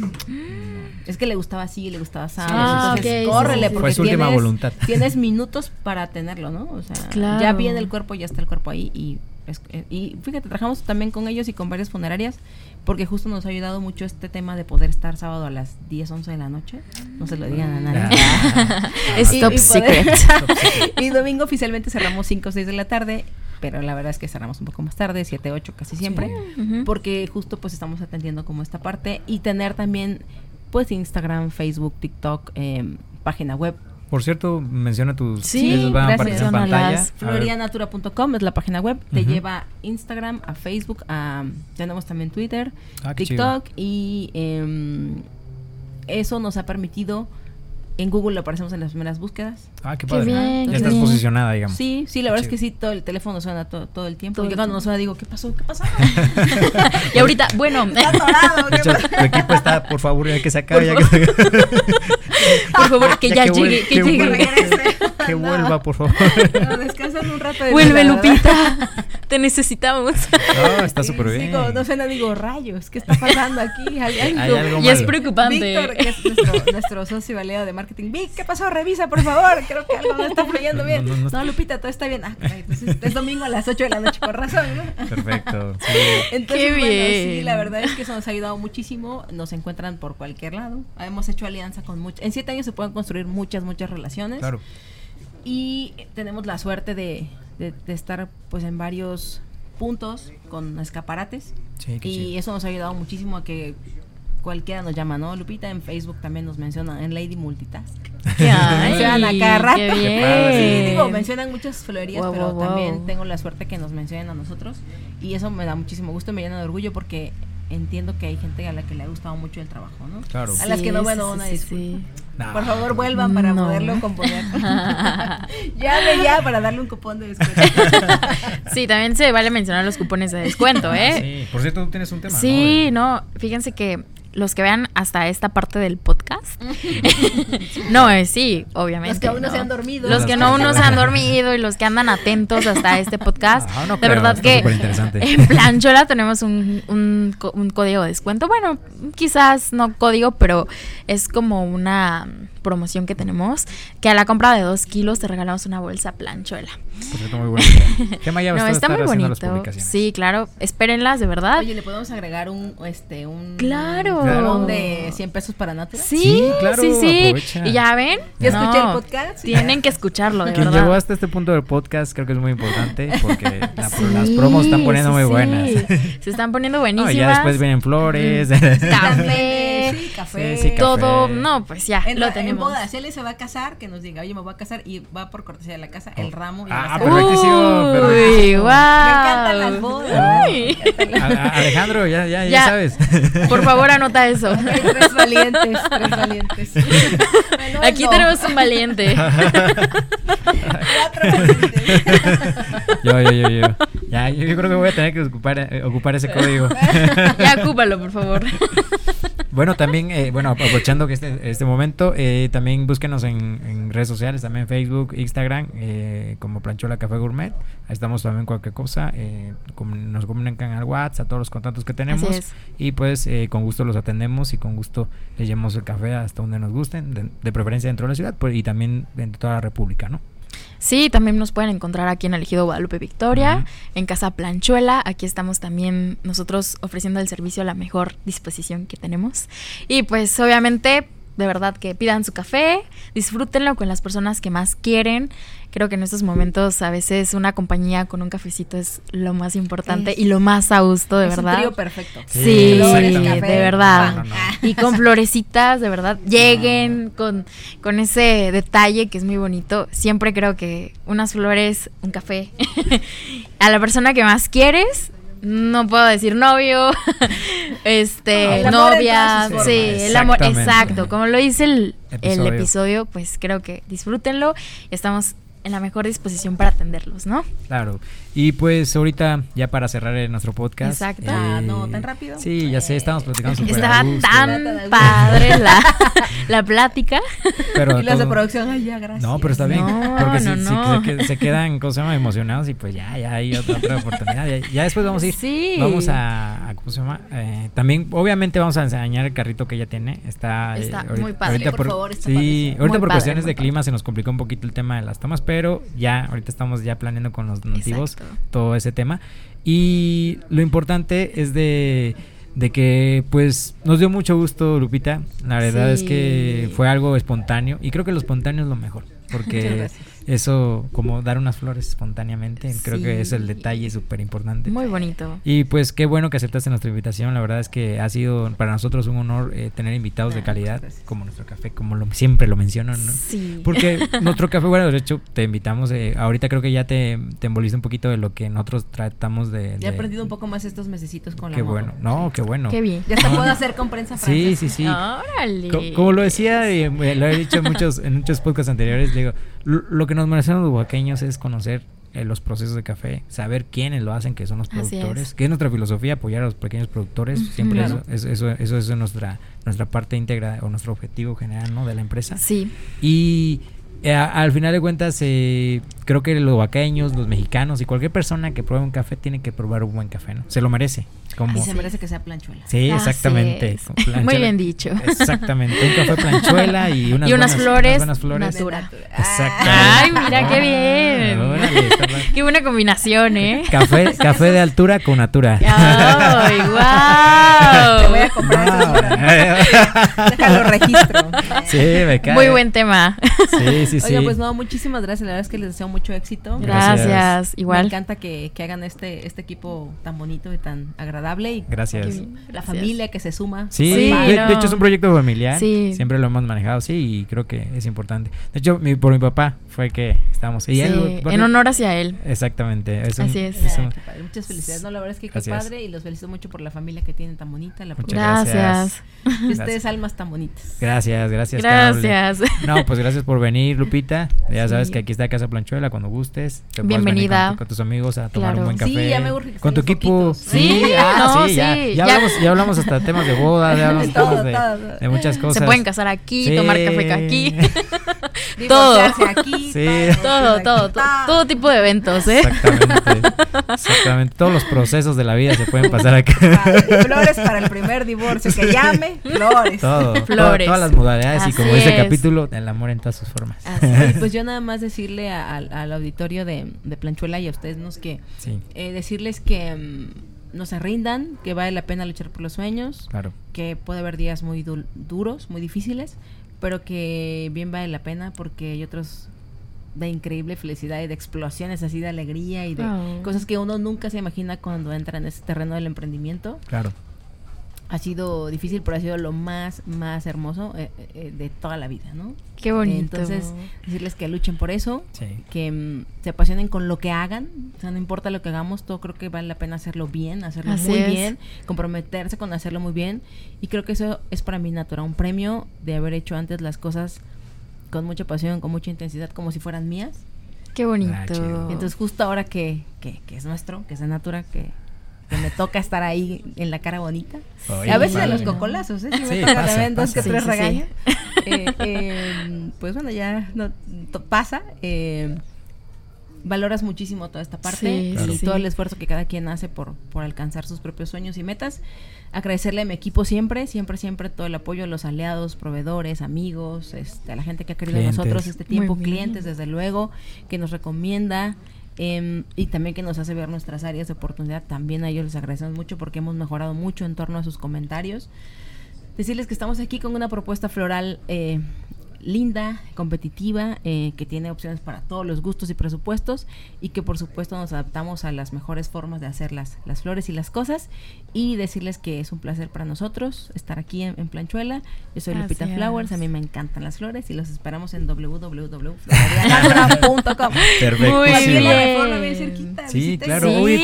Es que le gustaba así, le gustaba así. Ah, entonces córrele porque tienes, voluntad. <laughs> tienes minutos para tenerlo, ¿no? O sea, ya viene el cuerpo, ya está el cuerpo ahí y eh, y fíjate, trabajamos también con ellos y con varias funerarias porque justo nos ha ayudado mucho este tema de poder estar sábado a las 10, 11 de la noche. No se lo digan a nadie. Ah. <laughs> es top <laughs> <laughs> secret. y domingo oficialmente cerramos 5 o 6 de la tarde pero la verdad es que cerramos un poco más tarde, 7, 8 casi siempre, porque justo pues estamos atendiendo como esta parte y tener también pues Instagram, Facebook, TikTok, eh, página web. Por cierto, menciona tus sí, van a aparecer en pantalla. Florianatura.com es la página web, te lleva Instagram, a Facebook, a tenemos también Twitter, ah, TikTok y eh, eso nos ha permitido en Google aparecemos en las primeras búsquedas. Ah, qué padre. ya estás posicionada, digamos. Sí, sí, la verdad es que sí, todo el teléfono suena todo, todo el tiempo. y cuando no suena digo, ¿qué pasó? ¿Qué pasó? <laughs> y ahorita, bueno. <laughs> Está atorado, ¿qué tu equipo está, por favor, ya que se acabe. Por, ya que... <laughs> por favor, que ya, llegue, que, llegue. que vuelva, por favor. <laughs> No, descansan un rato. De Vuelve, Lupita. <laughs> Te necesitamos. No, está súper bien. Digo, no suena, digo, rayos, ¿qué está pasando aquí? Hay <laughs> algo, y es preocupante. Víctor, que es nuestro, nuestro socio aliado de marketing. Vic, ¿qué pasó? Revisa, por favor. Creo que algo no está fluyendo bien. No, Lupita, todo está bien. Ah, caray, entonces es domingo a las 8 de la noche, por razón, ¿no? Perfecto. Sí. Entonces, Qué bueno, bien. sí, la verdad es que eso nos ha ayudado muchísimo. Nos encuentran por cualquier lado. Hemos hecho alianza con muchos. En siete años se pueden construir muchas, muchas relaciones. Claro. Y tenemos la suerte de, de, de estar pues en varios puntos con escaparates. y eso nos ha ayudado muchísimo a que cualquiera nos llama, ¿no? Lupita en Facebook también nos menciona, en Lady Multitask. <laughs> mencionan a cada rato. Sí, digo, mencionan muchas florerías, pero también tengo la suerte que nos mencionen a nosotros. Y eso me da muchísimo gusto, me llena de orgullo porque entiendo que hay gente a la que le ha gustado mucho el trabajo, ¿no? Claro. A las que no, bueno, una Por favor, vuelvan para poderlo componer. <laughs> Llame ya para darle un cupón de descuento. <laughs> sí, también se vale mencionar los cupones de descuento, ¿eh? Sí, por cierto, tú tienes un tema. Sí, no, fíjense que los que vean hasta esta parte del podcast. <laughs> no, eh, sí, obviamente. Los que aún no, se han dormido. Los que no aún no se han dormido y los que andan atentos hasta este podcast. de verdad que en Planchola tenemos un, un, un, código de descuento. Bueno, quizás no código, pero es como una promoción que tenemos, que a la compra de dos kilos te regalamos una bolsa planchuela. muy no, está muy bonito. <laughs> Sí, claro. Espérenlas, de verdad. Oye, ¿le podemos agregar un, este, un... Claro. de 100 pesos para Natura? Sí, claro. Sí, sí. Y ya ven. ¿Ya escuché el podcast? Tienen que <laughs> escucharlo, de Quien verdad. llegó hasta este punto del podcast creo que es muy importante porque <laughs> las promos están poniendo muy buenas. Se están poniendo buenísimas. y ya después vienen flores. café. Sí, café. todo. No, pues ya, lo tenemos boda, si él se va a casar, que nos diga, oye, me voy a casar y va por cortesía de la casa el ramo. Y ah, perfectísimo. Uy, wow. Me encantan las bodas. Alejandro, ya, ya, ya, sabes. Por favor, anota eso. Hay tres valientes, tres valientes. <laughs> Aquí tenemos un valiente. Cuatro valientes. Yo, yo, yo, yo. Ya, yo, creo que voy a tener que ocupar, eh, ocupar ese código. ya, ocúpalo, por favor. Bueno, también, eh, bueno, aprovechando que este, este momento, eh, también búsquenos en, redes sociales, también Facebook, Instagram, eh, como Planchola Café Gourmet. Ahí estamos también cualquier cosa. Eh, nos comunican al WhatsApp, a todos los contactos que tenemos. Y pues con gusto los atendemos y con gusto les llevamos el café hasta donde nos gusten, de, preferencia dentro de la ciudad pues, y también dentro de toda la República, ¿no? Sí, también nos pueden encontrar aquí en el Ejido Guadalupe Victoria, en Casa Planchuela. Aquí estamos también nosotros ofreciendo el servicio a la mejor disposición que tenemos. Y pues obviamente de verdad que pidan su café, disfrútenlo con las personas que más quieren. Creo que en estos momentos a veces una compañía con un cafecito es lo más importante y lo más a gusto, de verdad. Un trío perfecto. Sí, de verdad. Y con florecitas, de verdad, lleguen con, con ese detalle que es muy bonito. Siempre creo que unas flores, un café, <laughs> a la persona que más quieres no puedo decir novio, <laughs> este, novia, sí, el amor, exacto, como lo dice el el episodio, pues creo que disfrútenlo. Estamos en la mejor disposición para atenderlos, ¿no? Claro. Y pues ahorita, ya para cerrar nuestro podcast. Exacto. ah, no, tan rápido. Sí, ya sé, estamos platicando super Estaba tan padre la, <laughs> la plática. Pero y las de producción, ay, ya, gracias. No, pero está bien. porque Se, se, quedan, ¿cómo se llama? Emocionados y pues ya, ya hay otra, otra oportunidad. Ya, después vamos a ir. Sí. Vamos a, ¿cómo se llama? Eh, también, obviamente, vamos a enseñar el carrito que ella tiene. Está, eh, está muy padre. Ahorita por, favor, Sí, ahorita por cuestiones de clima se nos complicó un poquito el tema de las tomas, pero pero ya ahorita estamos ya planeando con los nativos todo ese tema. Y lo importante es de, de, que pues nos dio mucho gusto, Lupita. La verdad es que fue algo espontáneo y creo que lo espontáneo es lo mejor. Porque <laughs> eso, como dar unas flores espontáneamente, creo que es el detalle súper importante. Muy bonito. Y pues qué bueno que aceptaste nuestra invitación. La verdad es que ha sido para nosotros un honor eh, tener invitados de ah, calidad, como nuestro café, como lo, siempre lo mencionan. ¿no? Sí. Porque <laughs> nuestro café, bueno, de hecho, te invitamos. Eh, ahorita creo que ya te, te envolviste un poquito de lo que nosotros tratamos de. Ya he aprendido un poco más estos mesecitos con qué la Qué bueno. No, qué bueno. Qué bien. Ya se puede hacer con prensa Sí, sí, sí. Órale. como lo decía, y eh, lo he dicho en muchos, en muchos podcasts anteriores, digo, lo que nos merecemos los oaxaqueños es conocer eh, los procesos de café, saber quiénes lo hacen, que son los productores, que es nuestra filosofía, apoyar a los pequeños productores, siempre eso, eso, eso, es nuestra, nuestra parte íntegra o nuestro objetivo general ¿no? de la empresa. Sí. Y eh, al final de cuentas, eh, creo que los vaqueños, los mexicanos y cualquier persona que pruebe un café tiene que probar un buen café, ¿no? Se lo merece. Como... Y se merece que sea planchuela. Sí, exactamente. <laughs> Muy bien dicho. Exactamente. Un café planchuela y <laughs> unas, y unas flores. Unas flores. Natura. Exactamente. Ay, mira qué bien. <laughs> qué buena combinación, ¿eh? Café, café de altura con natura. Ay, wow. Te voy a comprar Déjalo registro. Sí, me cae. Muy buen tema. Sí, sí, sí. Oiga, pues no, muchísimas gracias. La verdad es que les deseo mucho éxito. Gracias. Igual. Me encanta que, que hagan este, este equipo tan bonito y tan agradable y gracias. la familia que se suma. Sí, de, hecho es un proyecto familiar. Siempre lo hemos manejado, sí, y creo que es importante. De hecho, mi, por mi papá fue que estábamos. Y en honor hacia él. Exactamente. Así es. Muchas felicidades. No, la verdad es que qué padre y los felicito mucho por la familia que tienen tan bonita. La Muchas gracias. Y ustedes almas tan bonitas. Gracias, gracias. Gracias. No, pues gracias por venir, Lupita. Ya sabes que aquí está Casa Planchuela cuando gustes. Bienvenida. Con, tus amigos a tomar un buen café. Sí, ya me Con tu equipo. Sí, ah, <laughs> sí, ya, ya, Hablamos, ya hablamos hasta temas de boda, ya <laughs> hablamos todo, de, de, muchas cosas. Se pueden casar aquí, tomar café aquí. <laughs> todo. Aquí, sí. todo, todo, todo, todo, tipo de eventos, ¿eh? Exactamente. Exactamente. Todos los procesos de la vida se pueden pasar aquí. Flores para el primer divorcio. Que llame, flores. Todo. Flores. Todas las modalidades y como dice el capítulo, el amor en todas sus formas. <laughs> Pues yo nada más decirle al auditorio de, de, Planchuela y a ustedes nos que eh, decirles que mm, no se rindan, que vale la pena luchar por los sueños, claro. que puede haber días muy duros, muy difíciles, pero que bien vale la pena porque hay otros de increíble felicidad y de explosiones así de alegría y de oh. cosas que uno nunca se imagina cuando entra en ese terreno del emprendimiento. Claro. Ha sido difícil, pero ha sido lo más, más hermoso eh, eh, de toda la vida, ¿no? Qué bonito. Entonces, decirles que luchen por eso, sí. que mm, se apasionen con lo que hagan, o sea, no importa lo que hagamos, todo creo que vale la pena hacerlo bien, hacerlo muy bien, comprometerse con hacerlo muy bien, y creo que eso es para mí natural, un premio de haber hecho antes las cosas con mucha pasión, con mucha intensidad, como si fueran mías. Qué bonito. Ah, Entonces justo ahora que, que, que, es nuestro, que es de Natura, que, que me toca estar ahí en la cara bonita. a veces de los cocolazos, ¿eh? Si me toca también dos que tres regaños. Eh, eh, pues bueno, ya no pasa. Eh, valoras muchísimo toda esta parte y todo el esfuerzo que cada quien hace por, por alcanzar sus propios sueños y metas. Agradecerle a mi equipo siempre, siempre, siempre todo el apoyo a los aliados, proveedores, amigos, este, a la gente que ha querido nosotros este tiempo, clientes desde luego, que nos recomienda. Em, y también que nos hace ver nuestras áreas de oportunidad, también a ellos les agradecemos mucho porque hemos mejorado mucho en torno a sus comentarios. decirles que estamos aquí con una propuesta floral eh, linda, competitiva, eh, que tiene opciones para todos los gustos y presupuestos y que por supuesto nos adaptamos a las mejores formas de hacer las, las flores y las cosas y decirles que es un placer para nosotros estar aquí en, Planchuela. Yo soy Lupita Flowers, a mí me encantan las flores y los esperamos en <laughs> www.florarianatura.com. Perfecto. Muy sí. bien. bien cerquita. Sí, claro. Uy,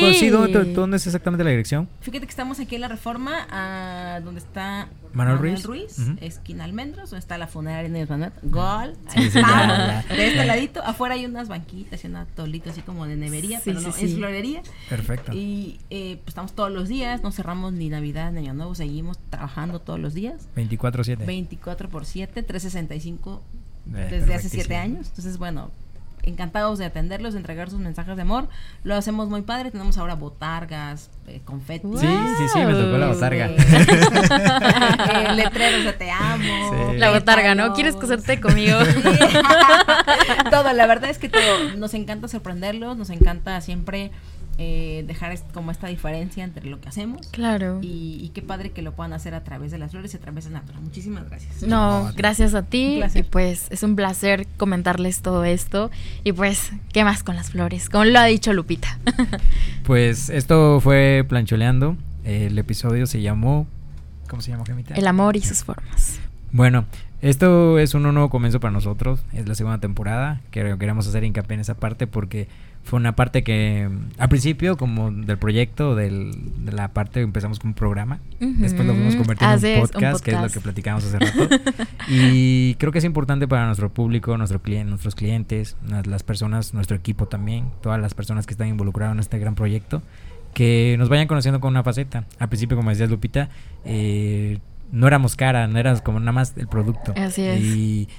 ¿dónde, es exactamente la dirección? Fíjate que estamos aquí en la Reforma, uh, donde está Manuel, Ruiz, Ruiz esquina Almendros, donde está la funeraria de Manuel, gol, de este ladito, afuera hay unas banquitas y un atolito así como de nevería, pero no, es florería. Perfecto. Y eh, pues estamos todos los días, no cerramos ni Navidad ni Año Nuevo, seguimos trabajando todos los días. 24-7. 24 por 7, 365 eh, desde hace 7 años. Entonces, bueno, encantados de atenderlos, de entregar sus mensajes de amor. Lo hacemos muy padre. Tenemos ahora botargas, eh, confeti. Sí, sí, sí, me tocó la botarga. <laughs> eh, letreros de te amo. La botarga, ¿no? ¿Quieres casarte conmigo? <laughs> <laughs> todo, la verdad es que todo. Nos encanta sorprenderlos, nos encanta siempre eh, dejar como esta diferencia entre lo que hacemos. Claro. Y, qué padre que lo puedan hacer a través de las flores y a través de Natura. Muchísimas gracias. No, gracias a ti. Y pues es un placer comentarles todo esto. Y pues, ¿qué más con las flores? Como lo ha dicho Lupita. <laughs> pues esto fue Plancholeando. El episodio se llamó. ¿Cómo se llama, Gemita? El amor y sus formas. Bueno, esto es un nuevo comienzo para nosotros. Es la segunda temporada. Que queremos hacer hincapié en esa parte porque fue una parte que al principio como del proyecto del, de la parte empezamos con un programa después lo fuimos convirtiendo en un podcast, que es lo que platicamos hace rato. <laughs> Y creo que es importante para nuestro público nuestro cliente nuestros clientes las personas nuestro equipo también todas las personas que están involucradas en este gran proyecto que nos vayan conociendo con una faceta. Al principio como decías Lupita eh, no éramos cara no éramos como nada más el producto. Así es. Y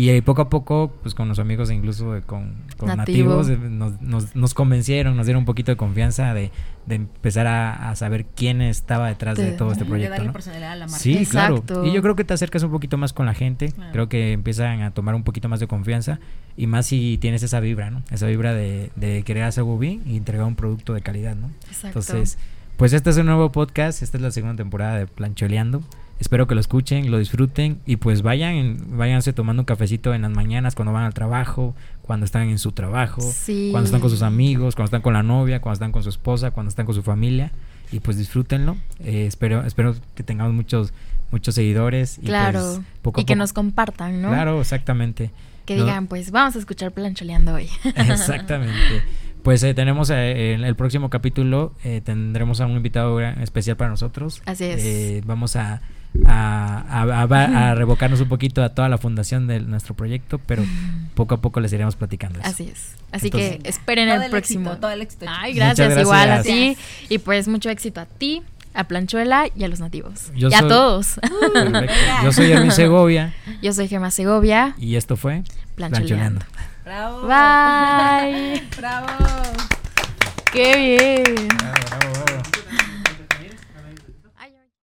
y poco a poco, pues con los amigos, incluso con, nativos, nos, nos, nos, convencieron, nos dieron un poquito de confianza de, de empezar a, saber quién estaba detrás de, todo este proyecto. ¿no? personalidad a la marca. Sí, claro. Y yo creo que te acercas un poquito más con la gente. Creo que empiezan a tomar un poquito más de confianza. Y más si tienes esa vibra, ¿no? Esa vibra de, de querer hacer algo bien y entregar un producto de calidad, ¿no? Exacto. Entonces, pues este es un nuevo podcast. Esta es la segunda temporada de Plancholeando. Espero que lo escuchen, lo disfruten y pues vayan, váyanse tomando un cafecito en las mañanas cuando van al trabajo, cuando están en su trabajo, cuando están con sus amigos, cuando están con la novia, cuando están con su esposa, cuando están con su familia y pues disfrútenlo. Eh, espero, espero que tengamos muchos, muchos seguidores y pues, claro, y que nos compartan, ¿no? Claro, exactamente. Que digan, pues vamos a escuchar Plancholeando hoy. <laughs> Exactamente. Pues eh, tenemos eh, en el próximo capítulo, tendremos a un invitado especial para nosotros. Así es. vamos a a, a, revocarnos un poquito a toda la fundación de nuestro proyecto, pero poco a poco les iremos platicando. Así es. Así que esperen el, próximo. todo el éxito. Ay, gracias, igual a ti. Y pues mucho éxito a ti, a Planchuela y a los nativos. y a todos. <laughs> Yo soy Hermi Segovia. Yo soy Gemma Segovia. Y esto fue Planchuleando. Bravo. Bye. <laughs> bravo. Qué bien. Bravo, bravo,